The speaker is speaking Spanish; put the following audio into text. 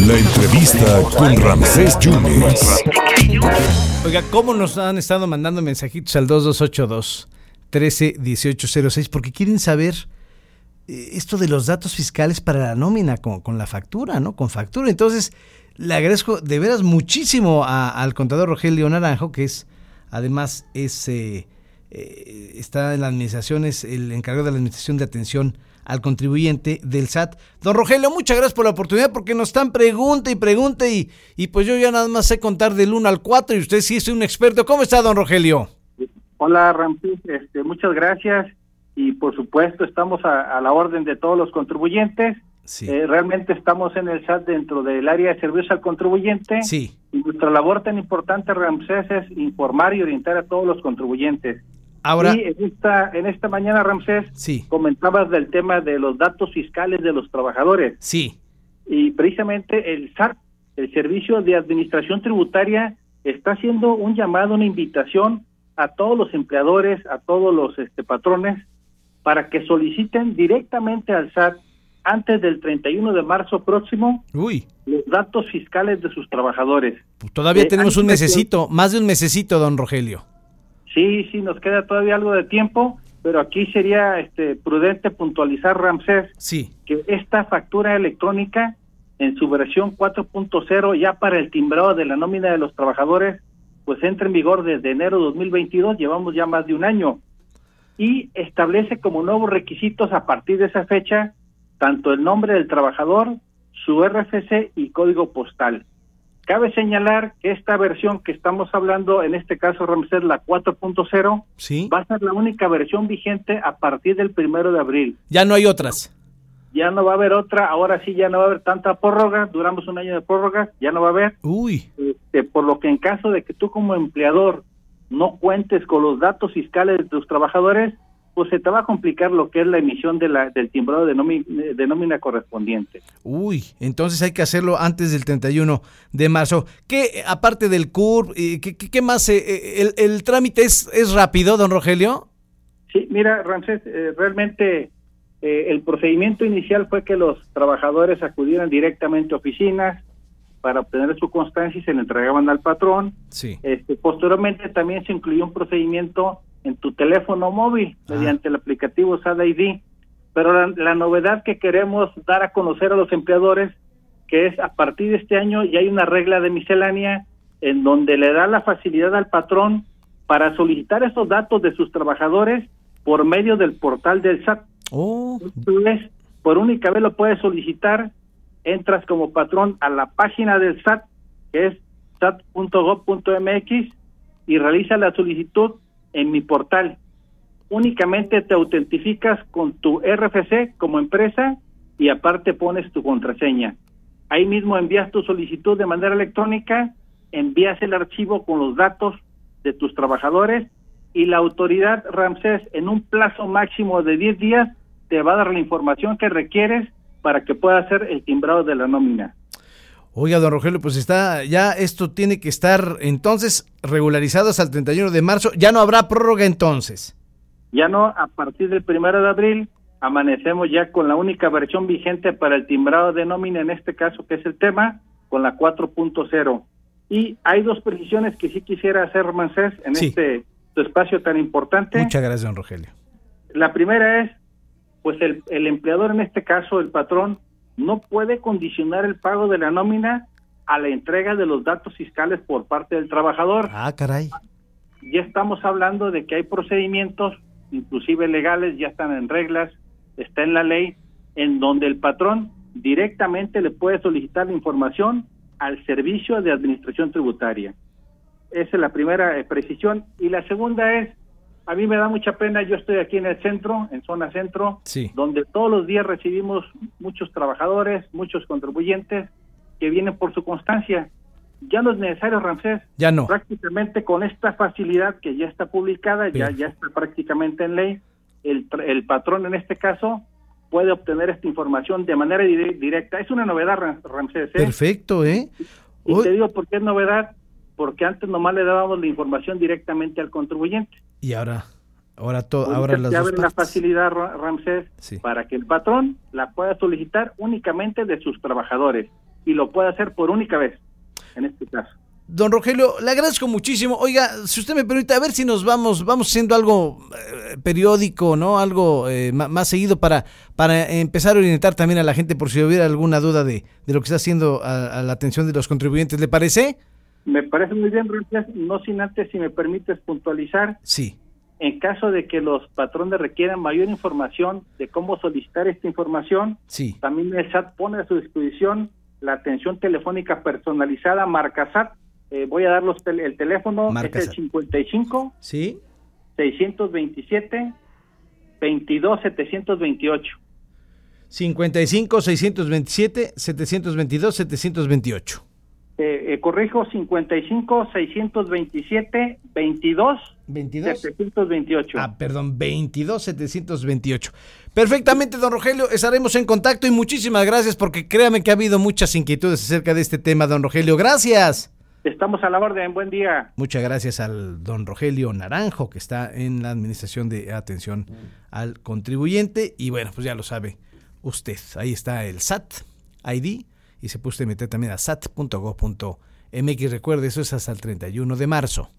La entrevista con Ramsés Yunes. Oiga, ¿cómo nos han estado mandando mensajitos al 2282 131806? Porque quieren saber eh, esto de los datos fiscales para la nómina con, con, la factura, ¿no? Con factura. Entonces, le agradezco de veras muchísimo al contador Rogelio Naranjo, que es, además, es, eh, eh, está en la administración, es el encargado de la administración de atención al contribuyente del SAT. Don Rogelio, muchas gracias por la oportunidad porque nos están pregunte y pregunte y, y pues yo ya nada más sé contar del 1 al 4 y usted sí es un experto. ¿Cómo está, don Rogelio? Hola, Ramsés, este, muchas gracias y por supuesto estamos a, a la orden de todos los contribuyentes. Sí. Eh, realmente estamos en el SAT dentro del área de servicios al contribuyente. Sí. Y nuestra labor tan importante, Ramsés, es informar y orientar a todos los contribuyentes. Ahora, y en esta, en esta mañana, Ramsés, sí, comentabas del tema de los datos fiscales de los trabajadores. sí, Y precisamente el SAT, el Servicio de Administración Tributaria, está haciendo un llamado, una invitación a todos los empleadores, a todos los este, patrones, para que soliciten directamente al SAT antes del 31 de marzo próximo uy, los datos fiscales de sus trabajadores. pues todavía Eh, tenemos un que- mesecito, más de un mesecito, don Rogelio. Sí, sí, nos queda todavía algo de tiempo, pero aquí sería este, prudente puntualizar, Ramsés, Sí, que esta factura electrónica en su versión 4.0 ya para el timbrado de la nómina de los trabajadores pues entra en vigor desde enero de 2022, llevamos ya más de un año y establece como nuevos requisitos a partir de esa fecha tanto el nombre del trabajador, su RFC y código postal. Cabe señalar que esta versión que estamos hablando, en este caso Ramsés, la 4.0, sí. va a ser la única versión vigente a partir del primero de abril Ya no hay otras. ya no va a haber otra, ahora sí ya no va a haber tanta prórroga, duramos un año de prórroga, ya no va a haber, Uy, este, por lo que en caso de que tú como empleador no cuentes con los datos fiscales de tus trabajadores, pues se te va a complicar lo que es la emisión de la, del timbrado de, nómina, de nómina correspondiente. uy, entonces hay que hacerlo antes del 31 de marzo. ¿Qué, aparte del CURP, eh, qué, qué- más? eh, eh, el, el trámite es, es rápido, don Rogelio? Sí, mira, Ramsés, eh, realmente eh, el procedimiento inicial fue que los trabajadores acudieran directamente a oficinas para obtener su constancia y se le entregaban al patrón. Sí. Este, posteriormente también se incluyó un procedimiento en tu teléfono móvil Ah. mediante el aplicativo SAD ID. Pero la, la novedad que queremos dar a conocer a los empleadores, que es a partir de este año ya hay una regla de miscelánea en donde le da la facilidad al patrón para solicitar esos datos de sus trabajadores por medio del portal del SAT. Oh, por única vez lo puedes solicitar, entras como patrón a la página del SAT, que es sat.gov.mx, y realiza la solicitud en mi portal. Únicamente te autentificas con tu RFC como empresa y aparte pones tu contraseña. Ahí mismo envías tu solicitud de manera electrónica, envías el archivo con los datos de tus trabajadores y la autoridad Ramsés en un plazo máximo de 10 días te va a dar la información que requieres para que pueda hacer el timbrado de la nómina. Oiga, don Rogelio, pues está, ya esto tiene que estar entonces regularizado hasta el 31 de marzo. Ya no habrá prórroga entonces. Ya no, a partir del primero de abril amanecemos ya con la única versión vigente para el timbrado de nómina, en este caso que es el tema, con la 4.0. Y hay dos precisiones que sí quisiera hacer, Mancés, en Sí. este tu espacio tan importante. Muchas gracias, don Rogelio. La primera es, pues el, el empleador, en este caso el patrón, no puede condicionar el pago de la nómina a la entrega de los datos fiscales por parte del trabajador. Ah, caray. Ya estamos hablando de que hay procedimientos, inclusive legales, ya están en reglas, está en la ley, en donde el patrón directamente le puede solicitar la información al servicio de administración tributaria. Esa es la primera eh, precisión. Y la segunda es, a mí me da mucha pena, yo estoy aquí en el centro, en zona centro, Sí. donde todos los días recibimos muchos trabajadores, muchos contribuyentes que vienen por su constancia. Ya no es necesario, Ramsés, Ya no. prácticamente con esta facilidad que ya está publicada, ya, Bien. ya está prácticamente en ley, el, el patrón en este caso puede obtener esta información de manera dire- directa. Es una novedad, Ram- Ramsés. ¿eh? Perfecto, ¿eh? Y te digo por qué es novedad, porque antes nomás le dábamos la información directamente al contribuyente. Y ahora, Ahora, todo, ahora las abre la facilidad, Ra- Ramsés, Sí. para que el patrón la pueda solicitar únicamente de sus trabajadores y lo pueda hacer por única vez, en este caso. Don Rogelio, le agradezco muchísimo. Oiga, si usted me permite, a ver si nos vamos, vamos haciendo algo eh, periódico, ¿no? Algo eh, más seguido para, para empezar a orientar también a la gente por si hubiera alguna duda de, de lo que está haciendo a, a la atención de los contribuyentes. ¿Le parece? Me parece muy bien, no sin antes, si me permites puntualizar, Sí. en caso de que los patrones requieran mayor información de cómo solicitar esta información, Sí. también el SAT pone a su disposición la atención telefónica personalizada marca SAT. Eh, voy a dar los tel- el teléfono, Marca es el SAT. 55 ¿Sí? 627 22 728. 55 627 722 728. Eh, eh, corrijo, 55 627 22 22. 728. Ah, perdón, 22 728. Perfectamente, don Rogelio, estaremos en contacto y muchísimas gracias porque créame que ha habido muchas inquietudes acerca de este tema, don Rogelio. Gracias. Estamos a la orden, buen día. Muchas gracias al don Rogelio Naranjo, que está en la Administración de Atención al Contribuyente. Y bueno, pues ya lo sabe usted. Ahí está el SAT ID y se puede meter también a sat.go.mx. Recuerde, eso es hasta el 31 de marzo.